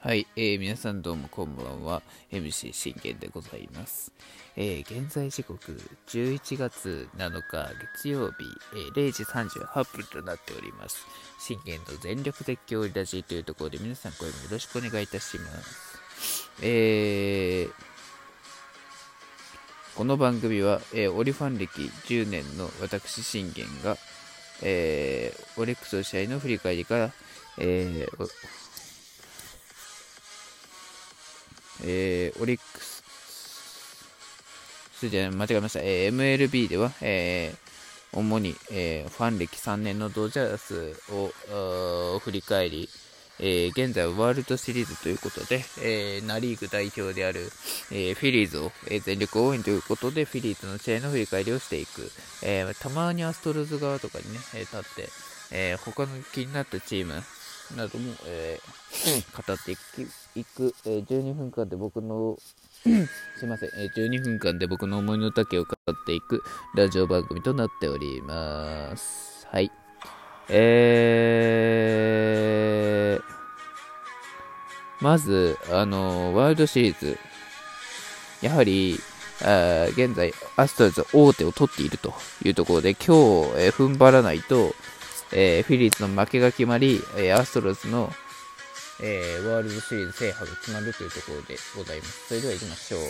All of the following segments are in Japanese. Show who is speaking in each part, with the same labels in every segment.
Speaker 1: はい、えー、皆さんどうもこんばんは。MC 信玄でございます、えー、現在時刻11月7日月曜日、えー、0時38分となっております。信玄の全力絶叫ラジというところで皆さん声もよろしくお願いいたします。えーこの番組は、えー、オリファン歴10年の私信玄が、えー、オレックスの試合の振り返りから、えーえー、オリックス、すじゃ間違えました、えー、MLB では、えー、主に、えー、ファン歴3年のドジャースを振り返り、えー、現在はワールドシリーズということで、えー、ナ・リーグ代表である、えー、フィリーズを、え全力応援ということで、フィリーズの試合の振り返りをしていく、えたまにアストロズ側とかにね、え立って、え他の気になったチームなども、え語っていくいく、えー、12分間で僕の すいません、えー、12分間で僕の思いの丈を語っていくラジオ番組となっております。はい。えー、まず、あのワールドシリーズ、やはり、あ現在、アストロズ大手を取っているというところで、今日、えー、踏ん張らないと、えー、フィリーズの負けが決まり、えー、アストロズのえー、ワールドシリーズ制覇が決まるというところでございます。それでは行きましょう。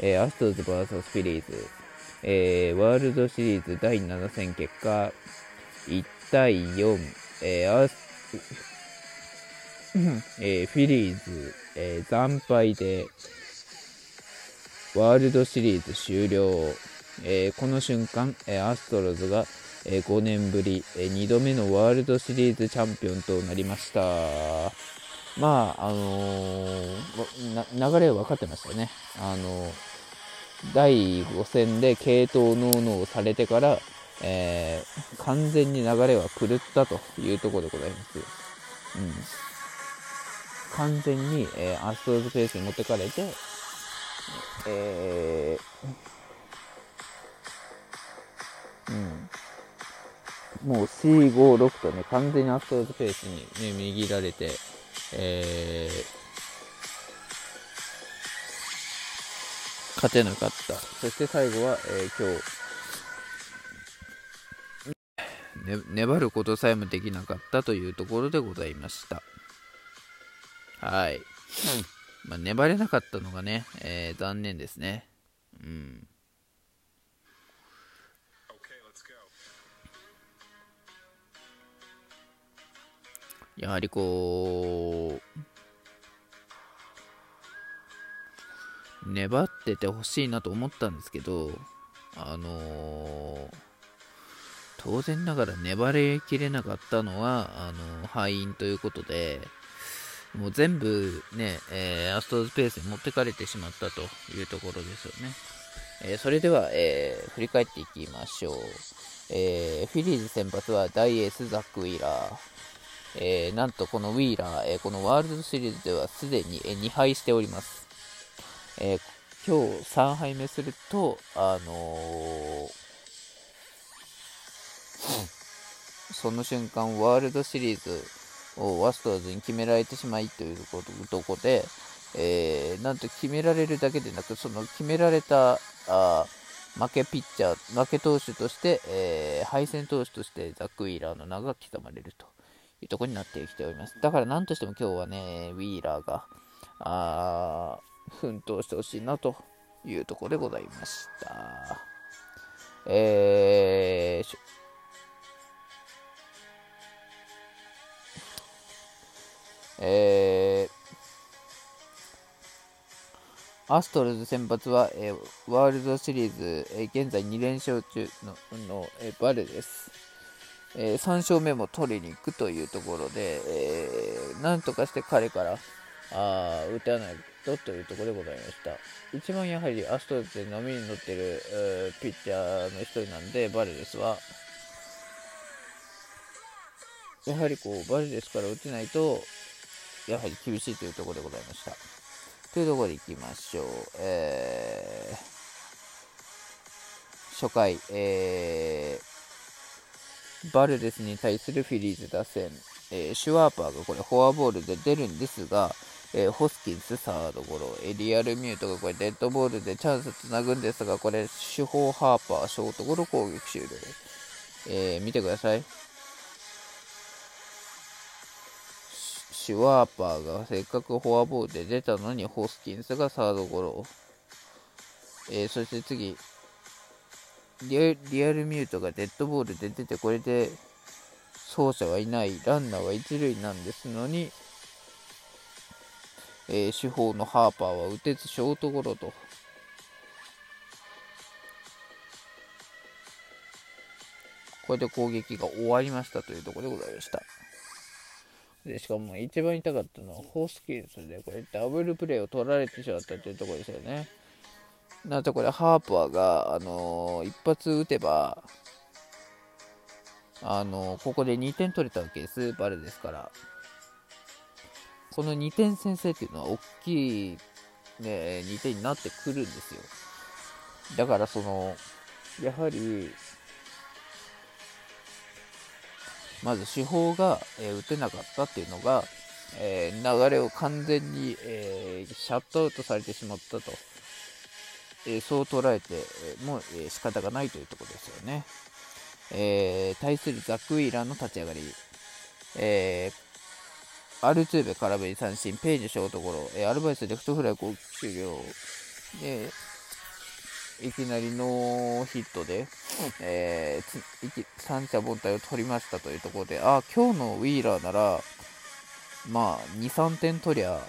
Speaker 1: えー、アストロズ VS フィリーズ、えー、ワールドシリーズ第7戦結果、1対4、えー、アス えー、フィリーズ、えー、惨敗で、ワールドシリーズ終了。えー、この瞬間、えー、アストロズが、え、5年ぶり、え、2度目のワールドシリーズチャンピオンとなりました。まあ、あの、流れは分かってましたね。あの、第5戦で系統納納されてから、えー、完全に流れは狂ったというところでございます。うん、完全に、えアストロズペースに持ってかれて、えうん、もう C56 とね、完全にアストロズペースに、ね、握られて、えー、勝てなかった。そして最後は、えー、今日、ね、粘ることさえもできなかったというところでございました。はい。まあ、粘れなかったのがね、えー、残念ですね。うん。やはりこう、粘っててほしいなと思ったんですけど、あのー、当然ながら粘りきれなかったのは、あのー、敗因ということで、もう全部ね、えー、アストロズペースに持ってかれてしまったというところですよね。えー、それでは、えー、振り返っていきましょう。えフィリーズ先発は大エースザック・ウィーラー。えー、なんとこのウィーラー、えー、このワールドシリーズではすでに、え、2敗しております。え今日3敗目すると、あのその瞬間、ワールドシリーズをワストーズに決められてしまいというとこで、えー、なんと決められるだけでなく、その決められたあ負けピッチャー、負け投手として、えー、敗戦投手としてザック・ウィーラーの名が刻まれると。いうとこになってきております。だから何としても今日はね、ウィーラーが、あー奮闘してほしいなというところでございました。えー、えー、アストロズ先発は、えー、ワールドシリーズ、えー、現在2連勝中のの、えー、バルです。えー、3勝目も取りに行くというところで、えー、なんとかして彼からあ打たないとというところでございました。一番やはりアストロズで波に乗ってる、ピッチャーの一人なんで、バルデスは、やはりこう、バルデスから打てないと、やはり厳しいというところでございました。というところでいきましょう。えー、初回、えー、バルデスに対するフィリーズ打線、えー、シュワーパーがこれフォアボールで出るんですが、えー、ホスキンスサードゴロ、エリアルミュートがこれデッドボールでチャンスつなぐんですが、これ主砲ハーパー、ショートゴロ攻撃終了。えー、見てください。シュワーパーがせっかくフォアボールで出たのにホスキンスがサードゴロ。えー、そして次リアルミュートがデッドボールで出てこれで走者はいないランナーは一塁なんですのに、えー、主砲のハーパーは打てずショートゴロと。これで攻撃が終わりましたというところでございました。で、しかも一番痛かったのはホースキンスで、これダブルプレーを取られてしまったというところですよね。なんとこれ、ハーパーが、あのー、一発打てば、あのー、ここで2点取れたわけです、バルデスから。この2点先制っていうのは大きい、ね、2点になってくるんですよ。だから、その、やはり、まず主砲が、えー、打てなかったっていうのが、えー、流れを完全に、えー、シャットアウトされてしまったと、えそう捉えても、えー、仕方がないというところですよね。え対するザック・ウィーラーの立ち上がり、えアルツーベ空振り三振、ページショートゴロ、えアルバイスレフトフライ攻撃終了、でいきなりノーヒットで、えー、三者凡退を取りましたというところで、あ、今日のウィーラーなら、まあ、2、3点取りゃ、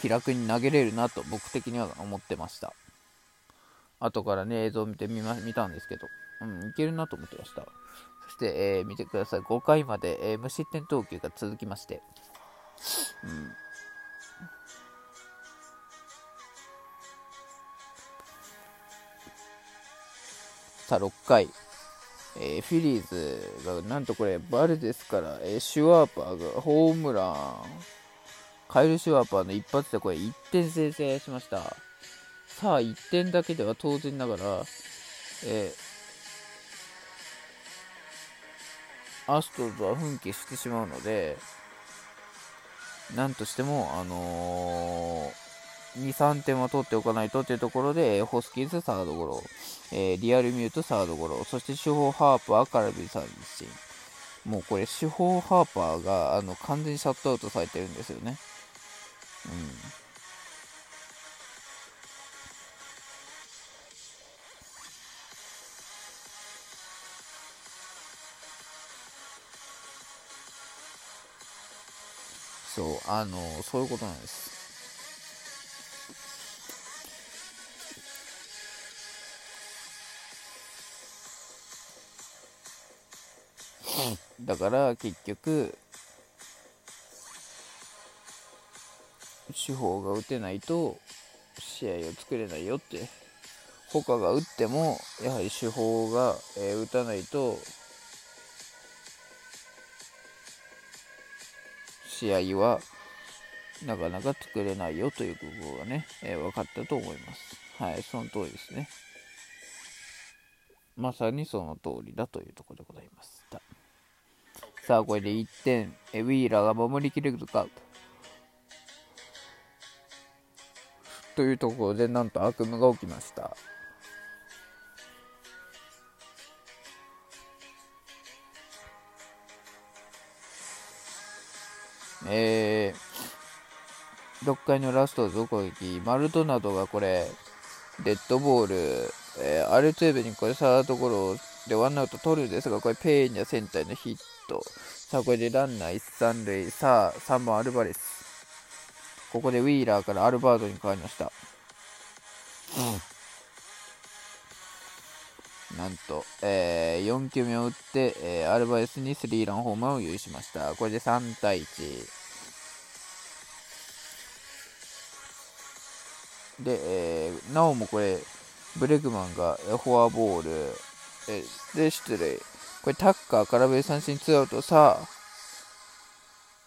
Speaker 1: 気楽に投げれるなと僕的には思ってました。後からね、映像を見てみま見たんですけど、うん、いけるなと思ってました。そして、えー、見てください。5回まで、えー、無失点投球が続きまして、うん、さあ、6回。えー、フィリーズが、なんとこれ、バルですから、えー、シュワーパーがホームラン。カイル・シュワーパーの一発でこれ1点先制しました。さあ、1点だけでは当然ながら、えー、アストロズは奮起してしまうので、なんとしても、あのー2、3点は取っておかないとというところで、ホスキンスサードゴロ、えー、リアルミュートサードゴロ、そして主砲ハーパーカラビ三振。もうこれ、主砲ハーパーがあの完全にシャットアウトされてるんですよね。うん。そう、あの、そういうことなんです。だから結局手法が打てないと試合を作れないよって他が打ってもやはり手法が、え、打たないと試合はなかなか作れないよという部分がね、えー、分かったと思います。はい、その通りですね。まさにその通りだというところでございました。さあ、これで1点、ウィーラーが守りきれるか。というところで、なんと悪夢が起きました。えー、6回のラスト増攻撃、マルドナドがこれ、デッドボール、えー、アルツーベにこれサードゴロでワンアウト取るんですが、これペーニャセンターのヒット。さあ、これでランナー一三塁。さあ、3番アルバレス。ここでウィーラーからアルバードに変わりました。うん、なんと、えー、4球目を打って、えー、アルバレスにスリーランホームランを許しました。これで3対1。で、えー、なおもこれ、ブレグマンがフォアボール、えで、失礼。これタッカー、空振り三振ツーアウト、さあ、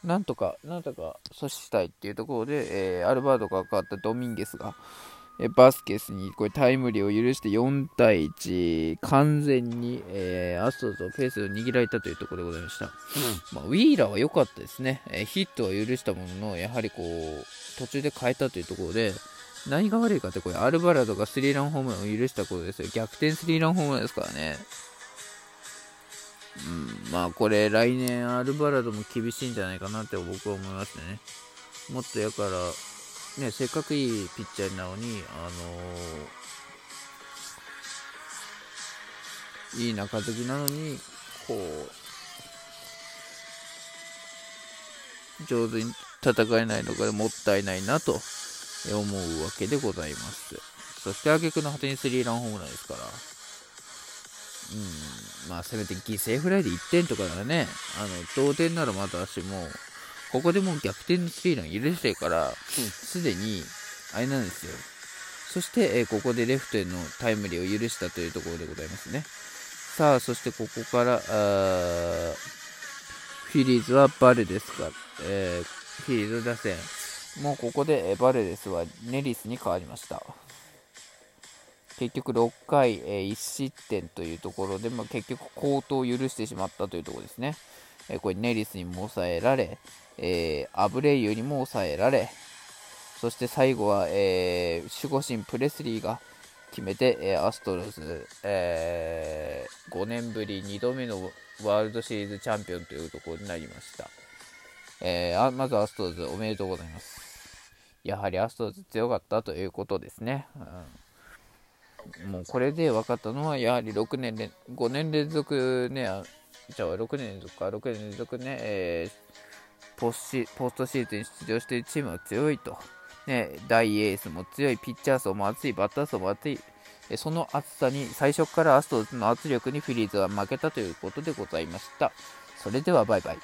Speaker 1: なんとか、なんとか阻止したいっていうところで、えー、アルバートが変わったドミンゲスが、バスケスにこれタイムリーを許して4対1、完全に、えー、アストロズのペースを握られたというところでございました。うん、まあ、ウィーラーは良かったですね、えー、ヒットは許したものの、やはりこう途中で変えたというところで、何が悪いかって、これアルバラドがスリーランホームランを許したことですよ。逆転スリーランホームランですからね。うん、まあこれ来年アルバラドも厳しいんじゃないかなって僕は思いますね。もっとやから、ね、せっかくいいピッチャーなのに、あのー、いい中継ぎなのに、こう、上手に戦えないのがもったいないなと思うわけでございます。そして、挙句の果てにスリーランホームランですから、うん、まあ、せめて犠牲フライで1点とかならね、あの、同点ならまた私も、ここでもう逆転のスリーラン許してるから、す、で、に、あれなんですよ。そして、えー、ここでレフトへのタイムリーを許したというところでございますね。さあ、そしてここから、あフィリーズはバレですか、えー、フィリーズ打線。もうここで、えバレデスはネリスに変わりました。結局6回、えー、1失点というところで、まあ、結局好投を許してしまったというところですね。え、これネリスにも抑えられ、えー、アブレイユにも抑えられ、そして最後は、えー、守護神プレスリーが決めて、えー、アストロズ、えー、5年ぶり2度目のワールドシリーズチャンピオンというところになりました。えー、まずアストロズおめでとうございます。やはりアストロズ強かったということですね。うん、もうこれで分かったのは、やはり6年、5年連続ね、じゃあ6年連続か、6年連続ね、えーポスポストシーズンに出場しているチームは強いと。ね、大エースも強い、ピッチャー層も熱い、バッター層も熱い、その熱さに最初からアストロズの圧力にフィリーズは負けたということでございました。それではバイバイ。